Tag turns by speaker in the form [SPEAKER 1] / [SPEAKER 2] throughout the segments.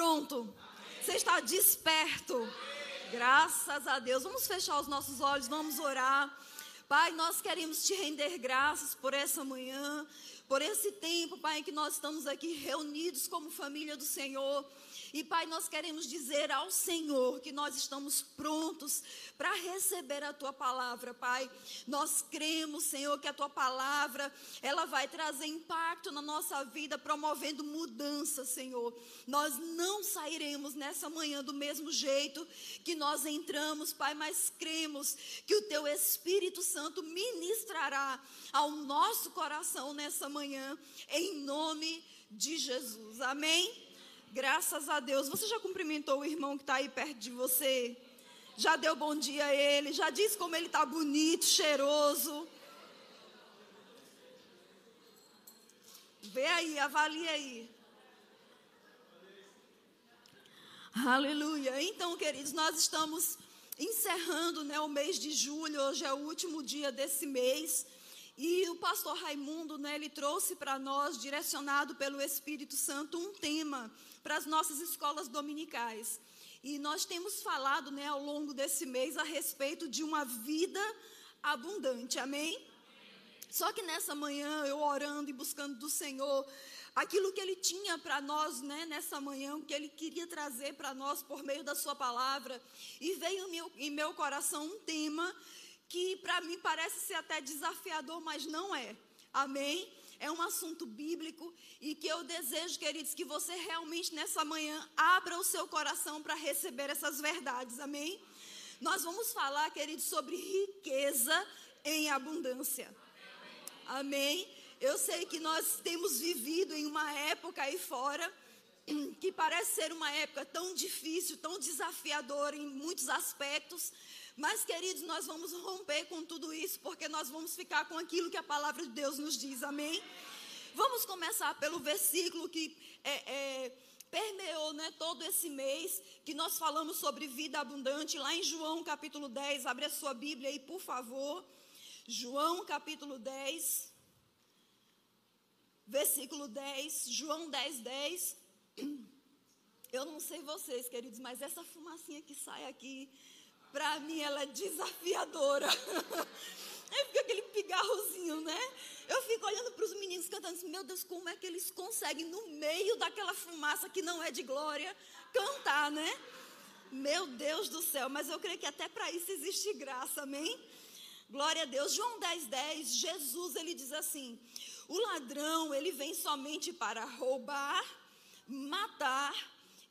[SPEAKER 1] pronto? Você está desperto? Graças a Deus. Vamos fechar os nossos olhos, vamos orar. Pai, nós queremos te render graças por essa manhã, por esse tempo, Pai, que nós estamos aqui reunidos como família do Senhor. E Pai, nós queremos dizer ao Senhor que nós estamos prontos para receber a tua palavra, Pai. Nós cremos, Senhor, que a tua palavra, ela vai trazer impacto na nossa vida, promovendo mudança, Senhor. Nós não sairemos nessa manhã do mesmo jeito que nós entramos, Pai, mas cremos que o teu Espírito Santo ministrará ao nosso coração nessa manhã, em nome de Jesus. Amém. Graças a Deus. Você já cumprimentou o irmão que está aí perto de você? Já deu bom dia a ele? Já disse como ele está bonito, cheiroso? Vê aí, avalie aí. Aleluia. Então, queridos, nós estamos encerrando né, o mês de julho. Hoje é o último dia desse mês. E o pastor Raimundo, né, ele trouxe para nós, direcionado pelo Espírito Santo, um tema para as nossas escolas dominicais. E nós temos falado, né, ao longo desse mês a respeito de uma vida abundante. Amém? Só que nessa manhã, eu orando e buscando do Senhor, aquilo que Ele tinha para nós, né, nessa manhã, o que Ele queria trazer para nós por meio da Sua palavra, e veio em meu, em meu coração um tema que para mim parece ser até desafiador, mas não é. Amém? É um assunto bíblico e que eu desejo, queridos, que você realmente nessa manhã abra o seu coração para receber essas verdades. Amém? Nós vamos falar, queridos, sobre riqueza em abundância. Amém? Eu sei que nós temos vivido em uma época aí fora que parece ser uma época tão difícil, tão desafiadora em muitos aspectos, mas, queridos, nós vamos romper com tudo isso, porque nós vamos ficar com aquilo que a palavra de Deus nos diz, amém? Vamos começar pelo versículo que é, é, permeou né, todo esse mês, que nós falamos sobre vida abundante, lá em João capítulo 10. Abre a sua Bíblia aí, por favor. João capítulo 10, versículo 10. João 10, 10. Eu não sei vocês, queridos, mas essa fumacinha que sai aqui para mim ela é desafiadora. Aí fica aquele pigarrozinho, né? Eu fico olhando para os meninos cantando assim, meu Deus, como é que eles conseguem, no meio daquela fumaça que não é de glória, cantar, né? Meu Deus do céu, mas eu creio que até para isso existe graça, amém? Glória a Deus. João 10, 10, Jesus, ele diz assim: o ladrão, ele vem somente para roubar, matar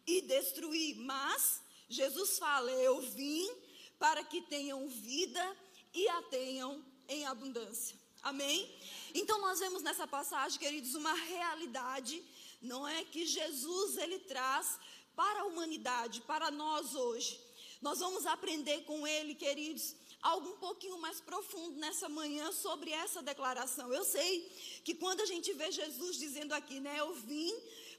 [SPEAKER 1] e destruir, mas Jesus fala: eu vim para que tenham vida e a tenham em abundância. Amém? Então nós vemos nessa passagem, queridos, uma realidade, não é que Jesus ele traz para a humanidade, para nós hoje. Nós vamos aprender com ele, queridos, algo um pouquinho mais profundo nessa manhã sobre essa declaração. Eu sei que quando a gente vê Jesus dizendo aqui, né, eu vim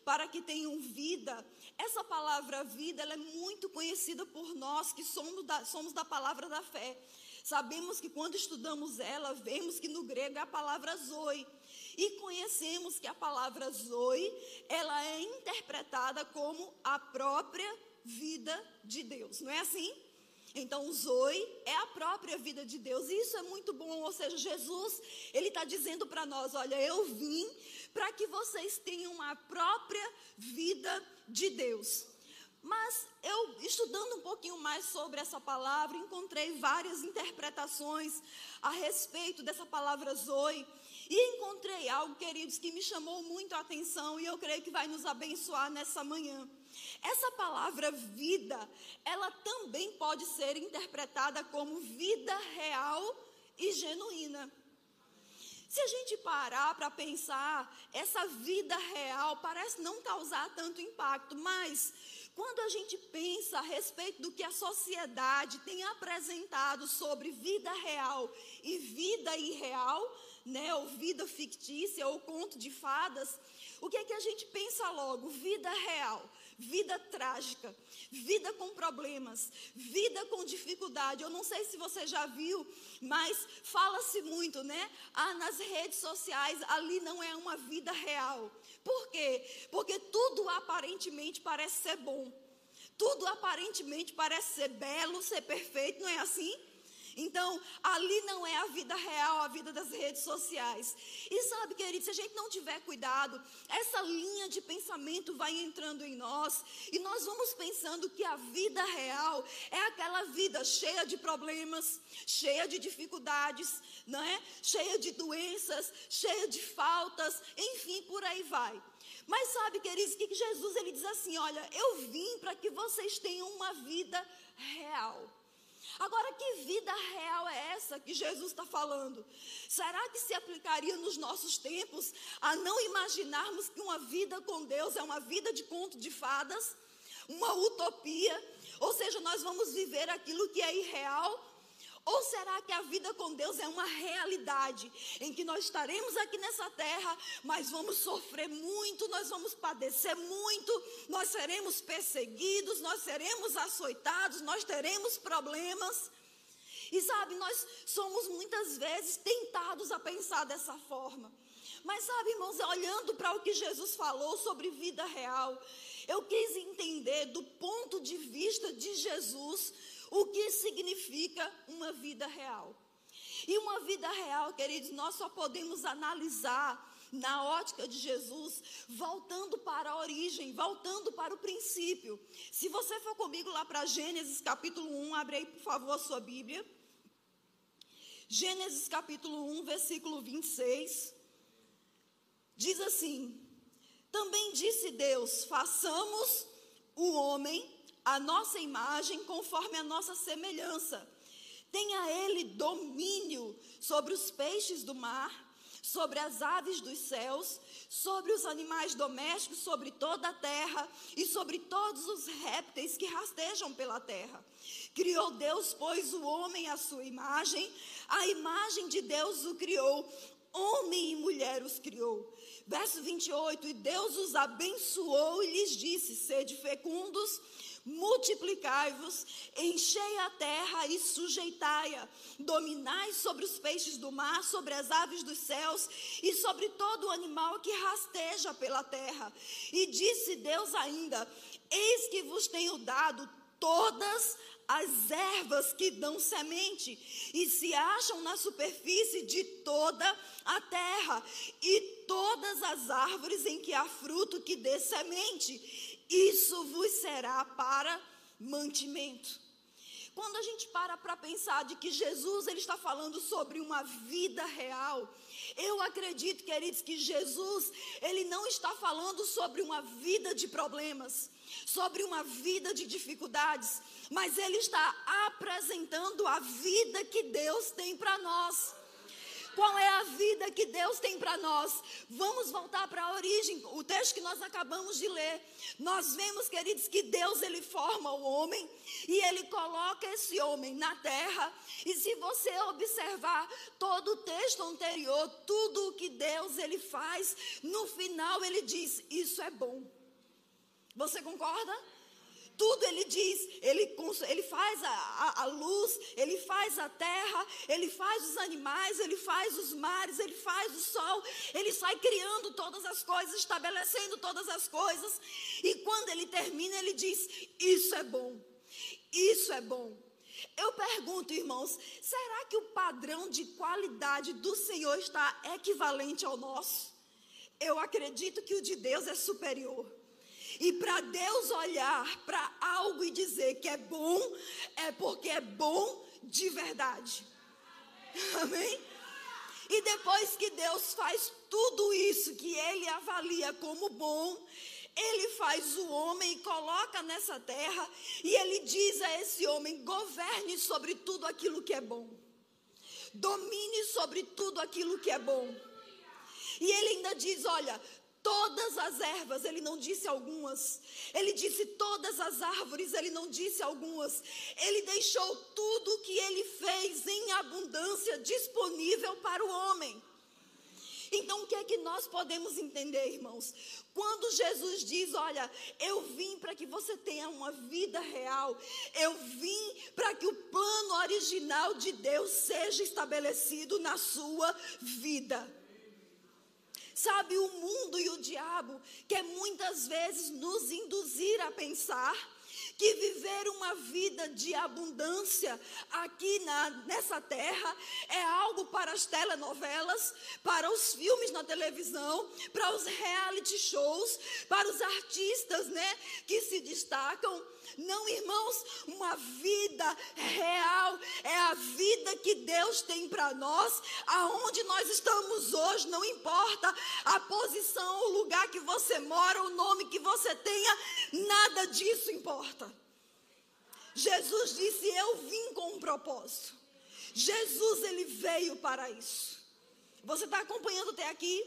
[SPEAKER 1] para que tenham vida. Essa palavra vida, ela é muito conhecida por nós que somos da, somos da palavra da fé. Sabemos que quando estudamos ela, vemos que no grego é a palavra zoe. E conhecemos que a palavra zoe, ela é interpretada como a própria vida de Deus. Não é assim? Então, o Zoe é a própria vida de Deus. E isso é muito bom. Ou seja, Jesus, ele está dizendo para nós: olha, eu vim para que vocês tenham a própria vida de Deus. Mas eu, estudando um pouquinho mais sobre essa palavra, encontrei várias interpretações a respeito dessa palavra Zoe. E encontrei algo, queridos, que me chamou muito a atenção e eu creio que vai nos abençoar nessa manhã. Essa palavra vida, ela também pode ser interpretada como vida real e genuína. Se a gente parar para pensar, essa vida real parece não causar tanto impacto, mas quando a gente pensa a respeito do que a sociedade tem apresentado sobre vida real e vida irreal, né, ou vida fictícia, ou conto de fadas, o que é que a gente pensa logo? Vida real vida trágica, vida com problemas, vida com dificuldade. Eu não sei se você já viu, mas fala-se muito, né? Ah, nas redes sociais, ali não é uma vida real. Por quê? Porque tudo aparentemente parece ser bom. Tudo aparentemente parece ser belo, ser perfeito, não é assim? Então, ali não é a vida real, a vida das redes sociais. E sabe, querido, se a gente não tiver cuidado, essa linha de pensamento vai entrando em nós e nós vamos pensando que a vida real é aquela vida cheia de problemas, cheia de dificuldades, não é? Cheia de doenças, cheia de faltas, enfim, por aí vai. Mas sabe, queridos, que Jesus ele diz assim: "Olha, eu vim para que vocês tenham uma vida real". Agora, que vida real é essa que Jesus está falando? Será que se aplicaria nos nossos tempos a não imaginarmos que uma vida com Deus é uma vida de conto de fadas? Uma utopia? Ou seja, nós vamos viver aquilo que é irreal? Ou será que a vida com Deus é uma realidade em que nós estaremos aqui nessa terra, mas vamos sofrer muito, nós vamos padecer muito, nós seremos perseguidos, nós seremos açoitados, nós teremos problemas? E sabe, nós somos muitas vezes tentados a pensar dessa forma. Mas sabe, irmãos, olhando para o que Jesus falou sobre vida real, eu quis entender do ponto de vista de Jesus o que significa uma vida real. E uma vida real, queridos, nós só podemos analisar na ótica de Jesus, voltando para a origem, voltando para o princípio. Se você for comigo lá para Gênesis capítulo 1, abre aí, por favor, a sua Bíblia. Gênesis capítulo 1, versículo 26. Diz assim: Também disse Deus: façamos o homem a nossa imagem conforme a nossa semelhança. Tenha ele domínio sobre os peixes do mar, sobre as aves dos céus, sobre os animais domésticos, sobre toda a terra e sobre todos os répteis que rastejam pela terra. Criou Deus, pois, o homem à sua imagem, a imagem de Deus o criou, homem e mulher os criou. Verso 28: E Deus os abençoou e lhes disse: Sede fecundos multiplicai-vos, enchei a terra e sujeitai-a, dominai sobre os peixes do mar, sobre as aves dos céus e sobre todo o animal que rasteja pela terra. E disse Deus ainda: Eis que vos tenho dado todas as ervas que dão semente e se acham na superfície de toda a terra, e todas as árvores em que há fruto que dê semente, isso vos será para mantimento. Quando a gente para para pensar de que Jesus ele está falando sobre uma vida real, eu acredito, queridos, que Jesus ele não está falando sobre uma vida de problemas, sobre uma vida de dificuldades, mas ele está apresentando a vida que Deus tem para nós. Qual é a vida que Deus tem para nós? Vamos voltar para a origem, o texto que nós acabamos de ler. Nós vemos, queridos, que Deus ele forma o homem e ele coloca esse homem na terra. E se você observar todo o texto anterior, tudo o que Deus ele faz, no final ele diz: "Isso é bom". Você concorda? Tudo ele diz, ele, ele faz a, a, a, luz, ele faz a terra, ele faz os animais, ele faz os mares, ele faz o sol, ele sai criando todas as coisas, estabelecendo todas as coisas. E quando ele termina, ele diz: Isso é bom, isso é bom. Eu pergunto, irmãos, será que o padrão de qualidade do Senhor está equivalente ao nosso? Eu acredito que o de Deus é superior. E para Deus olhar para algo e dizer que é bom, é porque é bom de verdade. Amém? E depois que Deus faz tudo isso que ele avalia como bom, ele faz o homem e coloca nessa terra, e ele diz a esse homem: governe sobre tudo aquilo que é bom, domine sobre tudo aquilo que é bom. E ele ainda diz: olha, todas as ervas, ele não disse algumas. Ele disse todas as árvores, ele não disse algumas. Ele deixou tudo que ele fez em abundância disponível para o homem. Então, o que é que nós podemos entender, irmãos? Quando Jesus diz: Olha, eu vim para que você tenha uma vida real, eu vim para que o plano original de Deus seja estabelecido na sua vida. Sabe, o mundo e o diabo quer muitas vezes nos induzir a pensar que viver uma vida de abundância aqui na, nessa terra é algo para as telenovelas, para os filmes na televisão, para os reality shows, para os artistas, né, que se destacam. Não, irmãos, uma vida real é a vida que Deus tem para nós, aonde nós estamos hoje, não importa a posição, o lugar que você mora, o nome que você tenha, nada disso importa. Jesus disse: Eu vim com um propósito. Jesus, ele veio para isso. Você está acompanhando até aqui?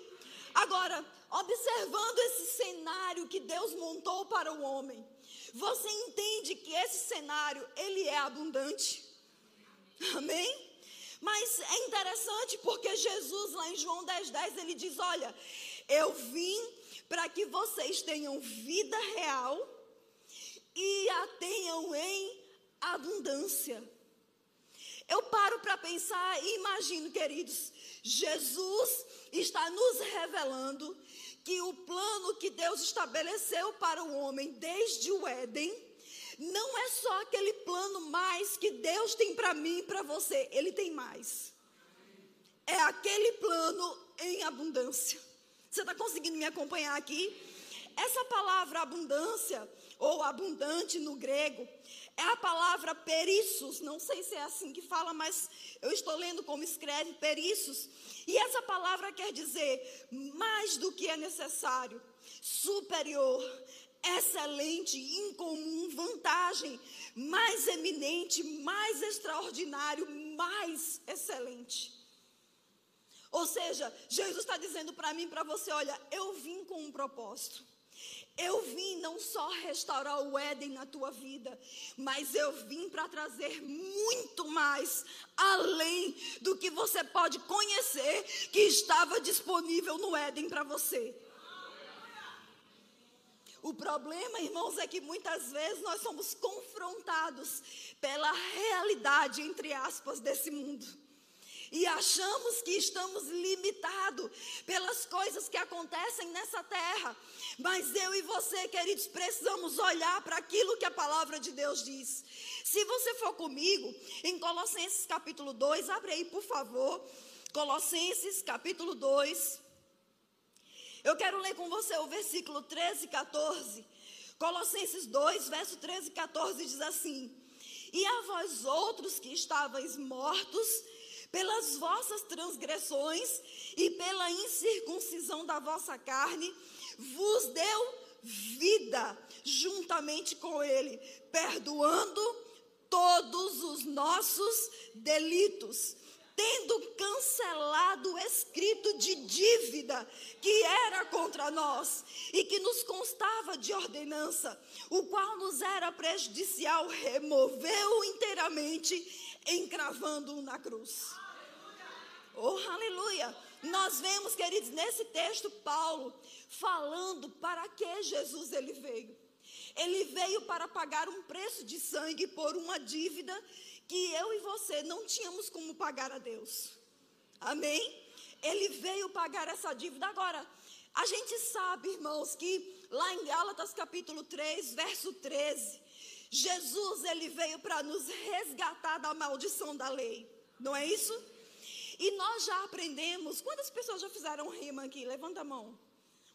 [SPEAKER 1] Agora, observando esse cenário que Deus montou para o homem, você entende que esse cenário, ele é abundante? Amém? Mas é interessante porque Jesus, lá em João 10, 10, ele diz: Olha, eu vim para que vocês tenham vida real e a tenham em abundância. Eu paro para pensar e imagino, queridos, Jesus está nos revelando que o plano que Deus estabeleceu para o homem desde o Éden não é só aquele plano mais que Deus tem para mim e para você, ele tem mais. É aquele plano em abundância. Você está conseguindo me acompanhar aqui? Essa palavra abundância, ou abundante no grego, é a palavra perissos. Não sei se é assim que fala, mas eu estou lendo como escreve perissos. E essa palavra quer dizer mais do que é necessário, superior, excelente, incomum, vantagem, mais eminente, mais extraordinário, mais excelente. Ou seja, Jesus está dizendo para mim, para você, olha, eu vim com um propósito. Eu vim não só restaurar o Éden na tua vida, mas eu vim para trazer muito mais além do que você pode conhecer que estava disponível no Éden para você. O problema, irmãos, é que muitas vezes nós somos confrontados pela realidade, entre aspas, desse mundo e achamos que estamos limitados pelas coisas que acontecem nessa terra. Mas eu e você, queridos, precisamos olhar para aquilo que a palavra de Deus diz. Se você for comigo, em Colossenses capítulo 2, abre aí, por favor. Colossenses capítulo 2. Eu quero ler com você o versículo 13 e 14. Colossenses 2, verso 13 e 14 diz assim: E a vós outros que estavais mortos pelas vossas transgressões e pela incircuncisão da vossa carne, vos deu vida juntamente com Ele, perdoando todos os nossos delitos, tendo cancelado o escrito de dívida que era contra nós e que nos constava de ordenança, o qual nos era prejudicial, removeu inteiramente, encravando-o na cruz. Oh, aleluia! Nós vemos, queridos, nesse texto Paulo falando para que Jesus ele veio. Ele veio para pagar um preço de sangue por uma dívida que eu e você não tínhamos como pagar a Deus. Amém? Ele veio pagar essa dívida. Agora, a gente sabe, irmãos, que lá em Gálatas capítulo 3, verso 13, Jesus ele veio para nos resgatar da maldição da lei. Não é isso? E nós já aprendemos. Quantas pessoas já fizeram rema aqui? Levanta a mão.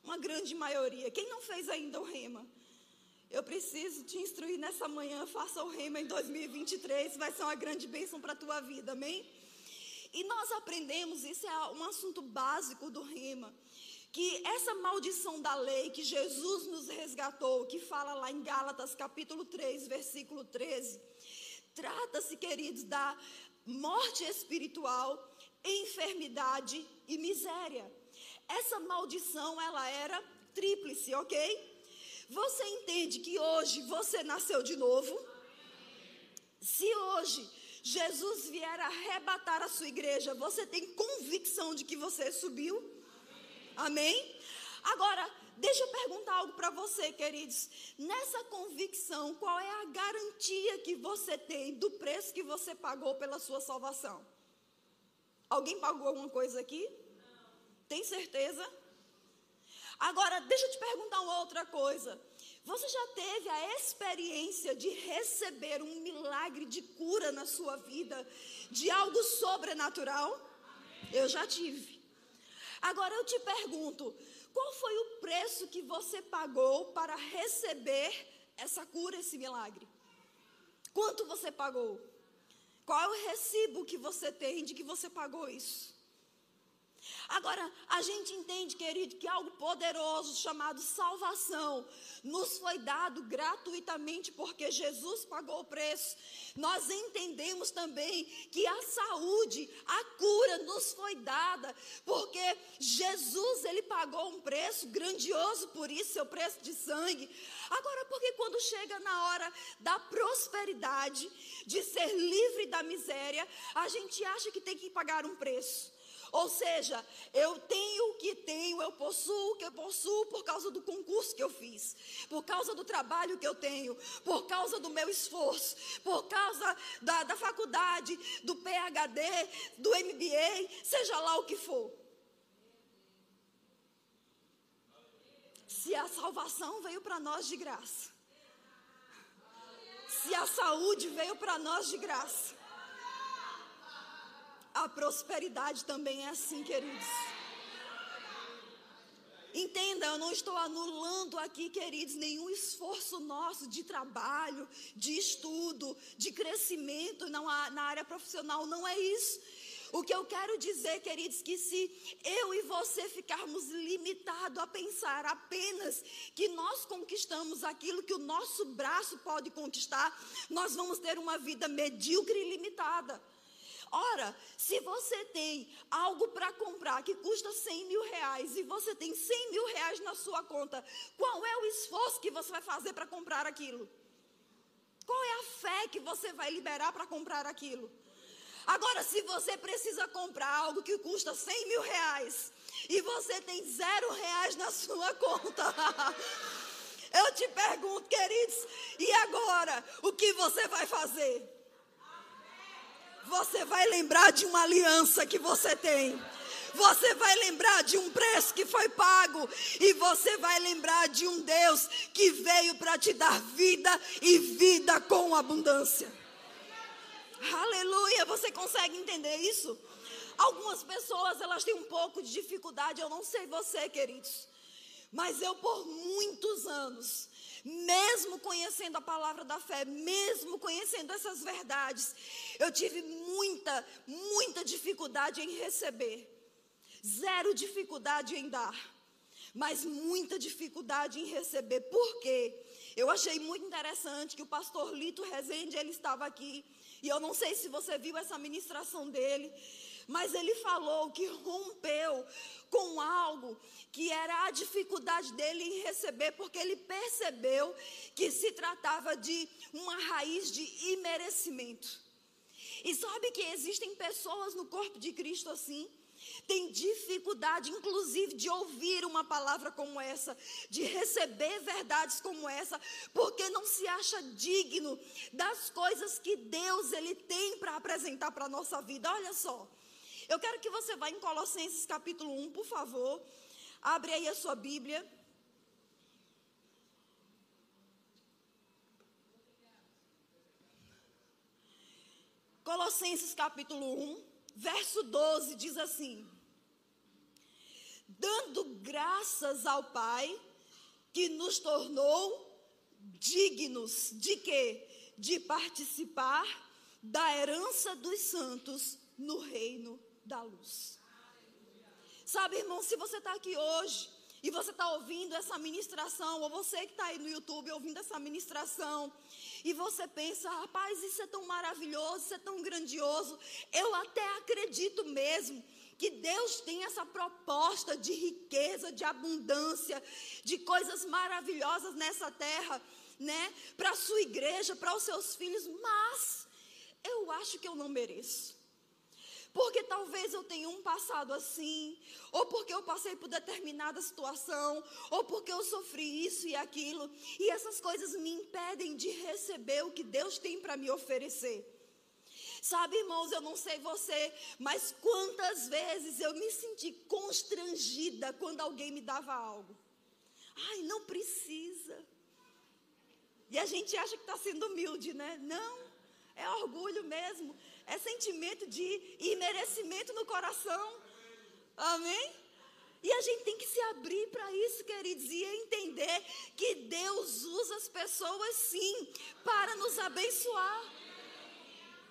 [SPEAKER 1] Uma grande maioria. Quem não fez ainda o rema? Eu preciso te instruir nessa manhã. Faça o rema em 2023. Vai ser uma grande bênção para a tua vida. Amém? E nós aprendemos, isso é um assunto básico do rema, que essa maldição da lei que Jesus nos resgatou, que fala lá em Gálatas capítulo 3, versículo 13, trata-se, queridos, da morte espiritual enfermidade e miséria. Essa maldição, ela era tríplice, ok? Você entende que hoje você nasceu de novo? Se hoje Jesus vier arrebatar a sua igreja, você tem convicção de que você subiu? Amém? Agora, deixa eu perguntar algo para você, queridos. Nessa convicção, qual é a garantia que você tem do preço que você pagou pela sua salvação? Alguém pagou alguma coisa aqui? Não. Tem certeza? Agora, deixa eu te perguntar uma outra coisa. Você já teve a experiência de receber um milagre de cura na sua vida, de algo sobrenatural? Eu já tive. Agora eu te pergunto, qual foi o preço que você pagou para receber essa cura, esse milagre? Quanto você pagou? Qual é o recibo que você tem de que você pagou isso? Agora, a gente entende, querido, que algo poderoso chamado salvação nos foi dado gratuitamente porque Jesus pagou o preço. Nós entendemos também que a saúde, a cura nos foi dada porque Jesus, ele pagou um preço grandioso por isso, seu preço de sangue. Agora, porque quando chega na hora da prosperidade, de ser livre da miséria, a gente acha que tem que pagar um preço. Ou seja, eu tenho o que tenho, eu possuo o que eu possuo por causa do concurso que eu fiz, por causa do trabalho que eu tenho, por causa do meu esforço, por causa da, da faculdade, do PhD, do MBA, seja lá o que for. Se a salvação veio para nós de graça, se a saúde veio para nós de graça, a prosperidade também é assim, queridos. Entenda, eu não estou anulando aqui, queridos, nenhum esforço nosso de trabalho, de estudo, de crescimento na, área profissional, não é isso. O que eu quero dizer, queridos, que se eu e você ficarmos limitados a pensar apenas que nós conquistamos aquilo que o nosso braço pode conquistar, nós vamos ter uma vida medíocre e limitada. Ora, se você tem algo para comprar que custa 100 mil reais e você tem 100 mil reais na sua conta, qual é o esforço que você vai fazer para comprar aquilo? Qual é a fé que você vai liberar para comprar aquilo? Agora, se você precisa comprar algo que custa 100 mil reais e você tem zero reais na sua conta, eu te pergunto, queridos, e agora? O que você vai fazer? Você vai lembrar de uma aliança que você tem. Você vai lembrar de um preço que foi pago. E você vai lembrar de um Deus que veio para te dar vida e vida com abundância. Aleluia! Você consegue entender isso? Algumas pessoas elas têm um pouco de dificuldade. Eu não sei você, queridos. Mas eu, por muitos anos, mesmo conhecendo a palavra da fé, mesmo conhecendo essas verdades, eu tive muita, muita dificuldade em receber, zero dificuldade em dar, mas muita dificuldade em receber. Por quê? Eu achei muito interessante que o pastor Lito Rezende, ele estava aqui, e eu não sei se você viu essa ministração dele, mas ele falou que rompeu com algo que era a dificuldade dele em receber, porque ele percebeu que se tratava de uma raiz de imerecimento. E sabe que existem pessoas no corpo de Cristo assim? Tem dificuldade, inclusive, de ouvir uma palavra como essa, de receber verdades como essa, porque não se acha digno das coisas que Deus ele tem para apresentar para a nossa vida. Olha só, eu quero que você vá em Colossenses capítulo 1, por favor. Abre aí a sua Bíblia. Colossenses capítulo 1, verso 12 diz assim: Dando graças ao Pai que nos tornou dignos de quê? De participar da herança dos santos no reino da luz. Sabe, irmão, se você está aqui hoje e você está ouvindo essa ministração, ou você que está aí no YouTube ouvindo essa ministração, e você pensa, rapaz, isso é tão maravilhoso, isso é tão grandioso, eu até acredito mesmo que Deus tem essa proposta de riqueza, de abundância, de coisas maravilhosas nessa terra, né, para a sua igreja, para os seus filhos, mas eu acho que eu não mereço porque talvez eu tenha um passado assim, ou porque eu passei por determinada situação, ou porque eu sofri isso e aquilo, e essas coisas me impedem de receber o que Deus tem para me oferecer. Sabe, irmãos, eu não sei você, mas quantas vezes eu me senti constrangida quando alguém me dava algo. Ai, não precisa. E a gente acha que está sendo humilde, né? Não, é orgulho mesmo. É sentimento de imerecimento no coração. Amém? E a gente tem que se abrir para isso, queridos, e entender que Deus usa as pessoas sim para nos abençoar.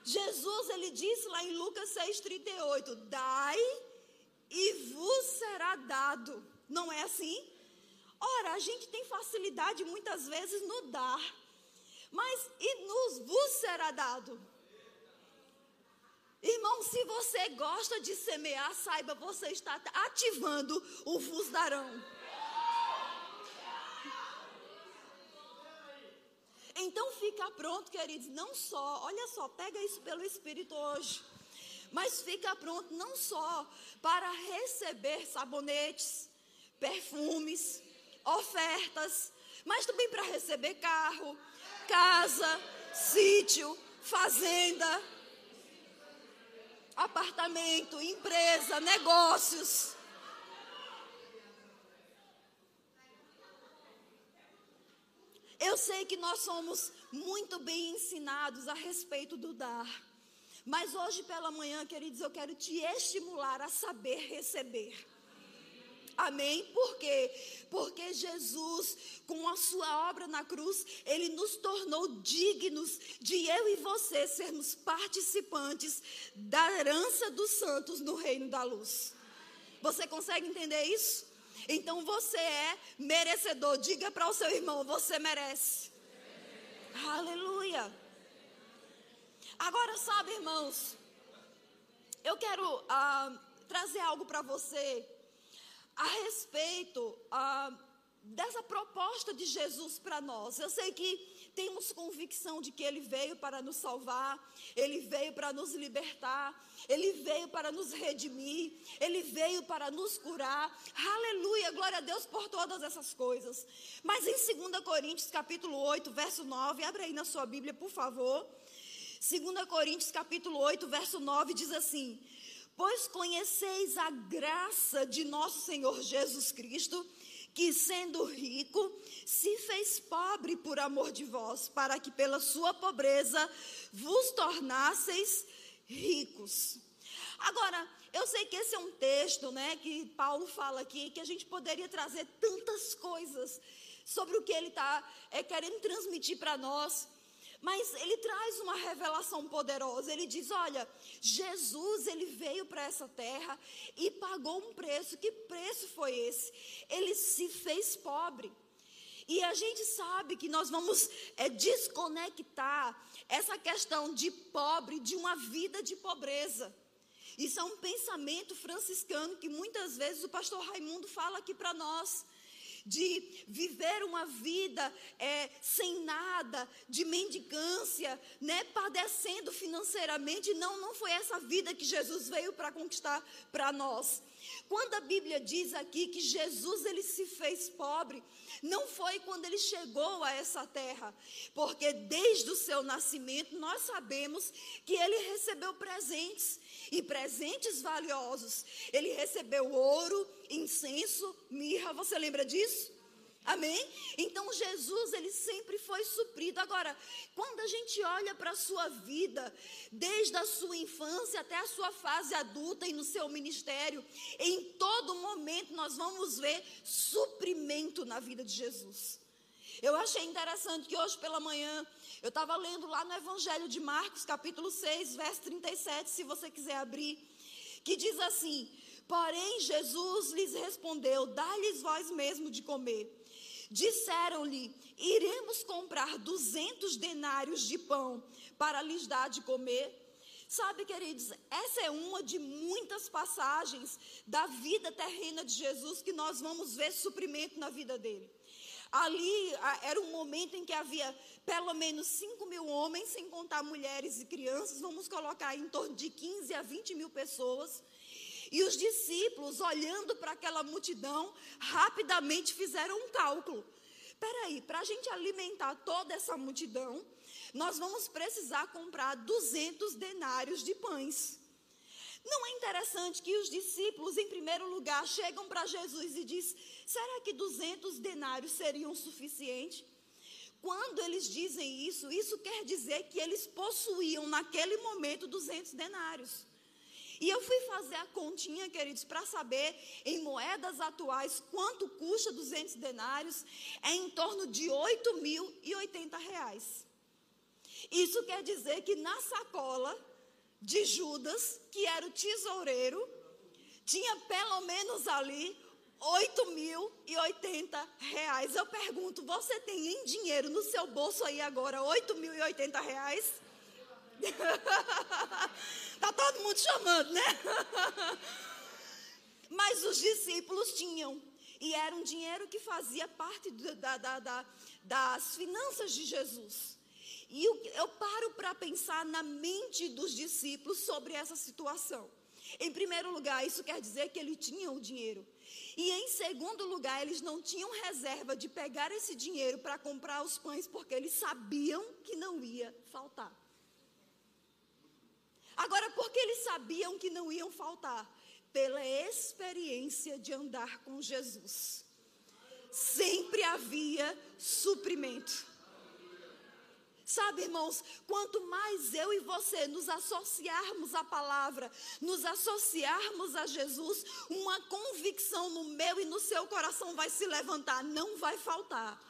[SPEAKER 1] Jesus, ele disse lá em Lucas 6,38: Dai e vos será dado. Não é assim? Ora, a gente tem facilidade muitas vezes no dar, mas e nos vos será dado. Irmão, se você gosta de semear, saiba, você está ativando o vos darão. Então fica pronto, queridos, não só, olha só, pega isso pelo Espírito hoje. Mas fica pronto não só para receber sabonetes, perfumes, ofertas, mas também para receber carro, casa, sítio, fazenda, apartamento, empresa, negócios. Eu sei que nós somos muito bem ensinados a respeito do dar. Mas hoje pela manhã, queridos, eu quero te estimular a saber receber. Amém? Por quê? Porque Jesus, com a sua obra na cruz, ele nos tornou dignos de eu e você sermos participantes da herança dos santos no reino da luz. Você consegue entender isso? Então você é merecedor. Diga para o seu irmão: você merece. Aleluia. Agora, sabe, irmãos, eu quero ah, trazer algo para você a respeito ah, dessa proposta de Jesus para nós. Eu sei que temos convicção de que Ele veio para nos salvar, Ele veio para nos libertar, Ele veio para nos redimir, Ele veio para nos curar. Aleluia, glória a Deus por todas essas coisas. Mas em 2 Coríntios capítulo 8, verso 9, abre aí na sua Bíblia, por favor. 2 Coríntios capítulo 8, verso 9 diz assim: Pois conheceis a graça de nosso Senhor Jesus Cristo, que sendo rico, se fez pobre por amor de vós, para que pela sua pobreza vos tornasseis ricos. Agora, eu sei que esse é um texto, né, que Paulo fala aqui, que a gente poderia trazer tantas coisas sobre o que ele está é, querendo transmitir para nós. Mas ele traz uma revelação poderosa. Ele diz: Olha, Jesus, ele veio para essa terra e pagou um preço. Que preço foi esse? Ele se fez pobre. E a gente sabe que nós vamos é, desconectar essa questão de pobre de uma vida de pobreza. Isso é um pensamento franciscano que muitas vezes o pastor Raimundo fala aqui para nós de viver uma vida é, sem nada, de mendicância, né, padecendo financeiramente. Não, não foi essa vida que Jesus veio para conquistar para nós. Quando a Bíblia diz aqui que Jesus ele se fez pobre, não foi quando ele chegou a essa terra, porque desde o seu nascimento nós sabemos que ele recebeu presentes e presentes valiosos. Ele recebeu ouro, incenso, mirra, você lembra disso? Amém? Então Jesus, ele sempre foi suprido. Agora, quando a gente olha para a sua vida, desde a sua infância até a sua fase adulta e no seu ministério, em todo momento nós vamos ver suprimento na vida de Jesus. Eu achei interessante que hoje pela manhã eu estava lendo lá no Evangelho de Marcos, capítulo 6, verso 37, se você quiser abrir, que diz assim: Porém, Jesus lhes respondeu: Dá-lhes vós mesmo de comer. Disseram-lhe: Iremos comprar duzentos denários de pão para lhes dar de comer. Sabe, queridos, essa é uma de muitas passagens da vida terrena de Jesus que nós vamos ver suprimento na vida dele. Ali era um momento em que havia pelo menos 5 mil homens, sem contar mulheres e crianças, vamos colocar em torno de 15 a 20 mil pessoas. E os discípulos, olhando para aquela multidão, rapidamente fizeram um cálculo. Peraí, para a gente alimentar toda essa multidão, nós vamos precisar comprar 200 denários de pães. Não é interessante que os discípulos, em primeiro lugar, chegam para Jesus e diz: será que 200 denários seriam suficientes? Quando eles dizem isso, isso quer dizer que eles possuíam naquele momento 200 denários. E eu fui fazer a continha, queridos, para saber em moedas atuais quanto custa 200 denários. É em torno de 8.080 reais. Isso quer dizer que na sacola de Judas, que era o tesoureiro, tinha pelo menos ali 8.080 reais. Eu pergunto, você tem em dinheiro no seu bolso aí agora 8.080 reais? Está todo mundo chamando, né? Mas os discípulos tinham. E era um dinheiro que fazia parte da, da, da, das finanças de Jesus. E eu, eu paro para pensar na mente dos discípulos sobre essa situação. Em primeiro lugar, isso quer dizer que eles tinham o dinheiro. E em segundo lugar, eles não tinham reserva de pegar esse dinheiro para comprar os pães, porque eles sabiam que não ia faltar. Agora, porque eles sabiam que não iam faltar? Pela experiência de andar com Jesus. Sempre havia suprimento. Sabe, irmãos, quanto mais eu e você nos associarmos à palavra, nos associarmos a Jesus, uma convicção no meu e no seu coração vai se levantar, não vai faltar.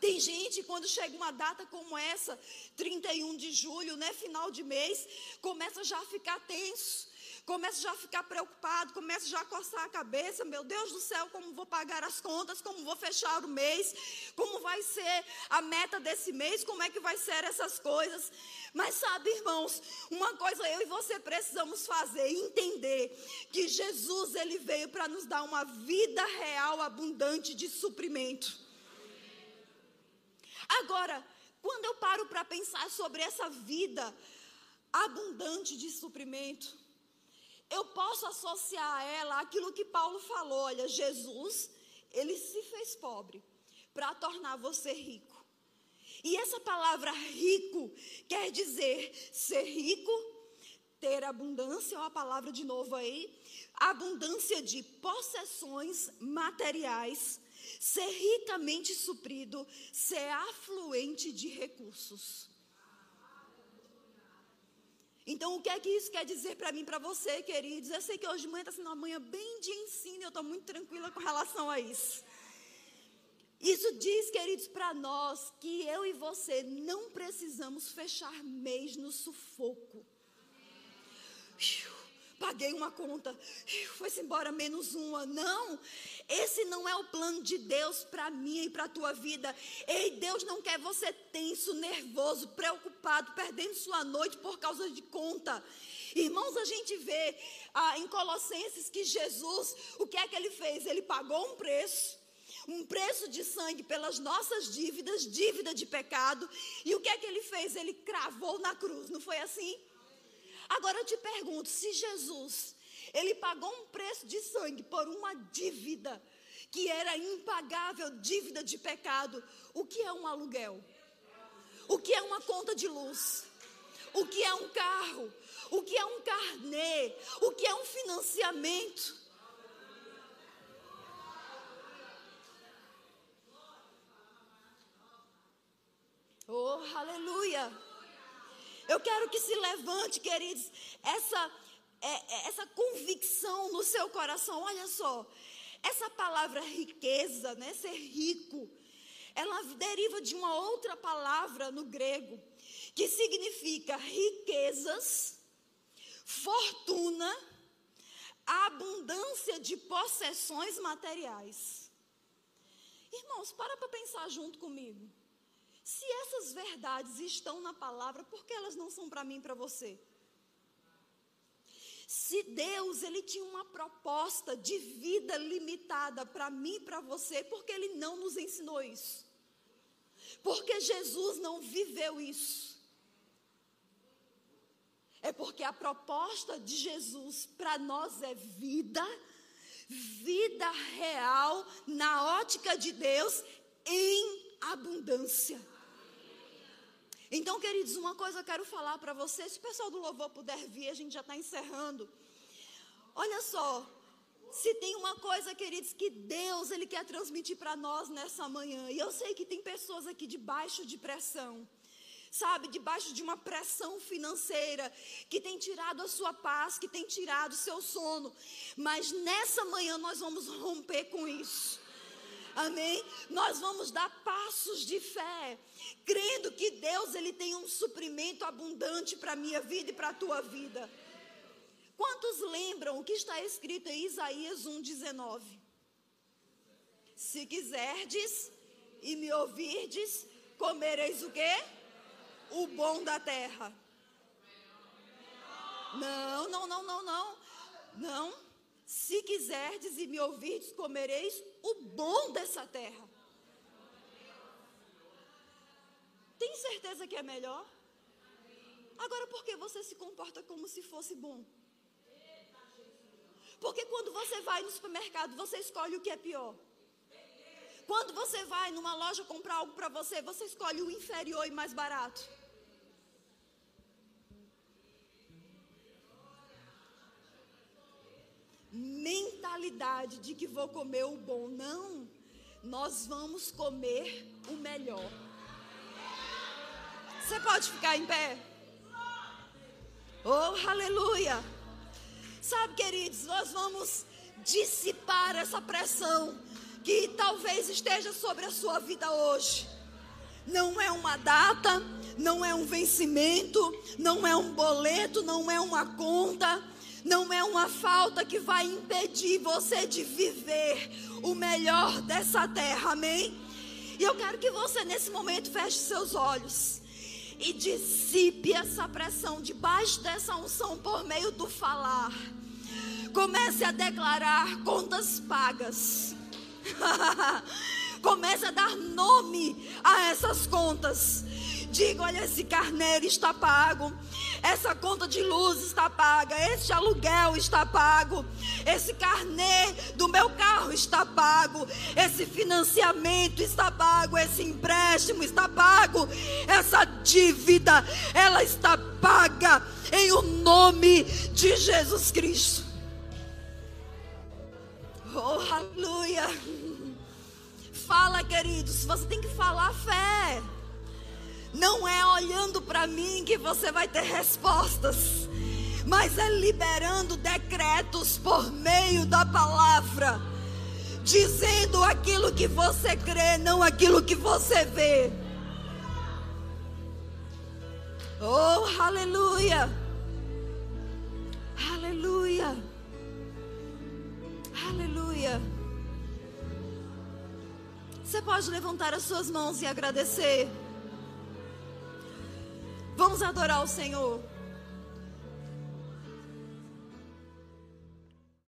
[SPEAKER 1] Tem gente, quando chega uma data como essa, 31 de julho, né, final de mês, começa já a ficar tenso começa já a ficar preocupado, começa já a coçar a cabeça, meu Deus do céu, como vou pagar as contas, como vou fechar o mês, como vai ser a meta desse mês, como é que vai ser essas coisas. Mas sabe, irmãos, uma coisa eu e você precisamos fazer, entender que Jesus ele veio para nos dar uma vida real abundante de suprimento. Agora, quando eu paro para pensar sobre essa vida abundante de suprimento, eu posso associar a ela aquilo que Paulo falou: olha, Jesus, ele se fez pobre para tornar você rico. E essa palavra rico quer dizer ser rico, ter abundância, ó a palavra de novo aí, abundância de possessões materiais, ser ricamente suprido, ser afluente de recursos. Então, o que é que isso quer dizer para mim, para você, queridos? Eu sei que hoje de manhã está sendo uma manhã bem de ensino, eu estou muito tranquila com relação a isso. Isso diz, queridos, para nós que eu e você não precisamos fechar mês no sufoco paguei uma conta, foi-se embora menos uma. Não, esse não é o plano de Deus para mim e para a tua vida. Ei, Deus não quer você tenso, nervoso, preocupado, perdendo sua noite por causa de conta. Irmãos, a gente vê ah, em Colossenses que Jesus, o que é que ele fez? Ele pagou um preço um preço de sangue pelas nossas dívidas, dívida de pecado. E o que é que ele fez? Ele cravou na cruz, não foi assim? Agora eu te pergunto, se Jesus, ele pagou um preço de sangue por uma dívida que era impagável, dívida de pecado, o que é um aluguel? O que é uma conta de luz? O que é um carro? O que é um carnê? O que é um financiamento? Oh, aleluia! Eu quero que se levante, queridos, essa, é, é, essa convicção no seu coração. Olha só, essa palavra riqueza, né, ser rico, ela deriva de uma outra palavra no grego, que significa riquezas, fortuna, abundância de possessões materiais. Irmãos, para para pensar junto comigo. Se essas verdades estão na palavra, por que elas não são para mim e para você? Se Deus ele tinha uma proposta de vida limitada para mim e para você, por que ele não nos ensinou isso? Porque Jesus não viveu isso. É porque a proposta de Jesus para nós é vida, vida real na ótica de Deus em abundância. Então, queridos, uma coisa eu quero falar para vocês. Se o pessoal do louvor puder vir, a gente já está encerrando. Olha só, se tem uma coisa, queridos, que Deus ele quer transmitir para nós nessa manhã. E eu sei que tem pessoas aqui debaixo de pressão. Sabe, debaixo de uma pressão financeira que tem tirado a sua paz, que tem tirado o seu sono. Mas nessa manhã nós vamos romper com isso. Amém? Nós vamos dar passos de fé, crendo que Deus ele tem um suprimento abundante para a minha vida e para a tua vida. Quantos lembram o que está escrito em Isaías 1,19? Se quiserdes e me ouvirdes, comereis o quê? O bom da terra. Não, não, não, não, não. Não. Se quiserdes e me ouvirdes, comereis o bom dessa terra. Tem certeza que é melhor? Agora, por que você se comporta como se fosse bom? Porque quando você vai no supermercado, você escolhe o que é pior. Quando você vai numa loja comprar algo para você, você escolhe o inferior e mais barato. Mentalidade de que vou comer o bom. Não. Nós vamos comer o melhor. Você pode ficar em pé? Oh, aleluia! Sabe, queridos, nós vamos dissipar essa pressão que talvez esteja sobre a sua vida hoje. Não é uma data, não é um vencimento, não é um boleto, não é uma conta não é uma falta que vai impedir você de viver o melhor dessa terra, amém? E eu quero que você nesse momento feche seus olhos e dissipe essa pressão debaixo dessa unção por meio do falar. Comece a declarar contas pagas. Comece a dar nome a essas contas. Diga: olha, esse carneiro está pago essa conta de luz está paga, esse aluguel está pago, esse carnê do meu carro está pago, esse financiamento está pago, esse empréstimo está pago, essa dívida, ela está paga em o nome de Jesus Cristo. Oh, aleluia. Fala, queridos, você tem que falar fé. Não é olhando para mim que você vai ter respostas, mas é liberando decretos por meio da palavra, dizendo aquilo que você crê, não aquilo que você vê. Oh, aleluia! Aleluia! Aleluia! Você pode levantar as suas mãos e agradecer. Vamos adorar o Senhor.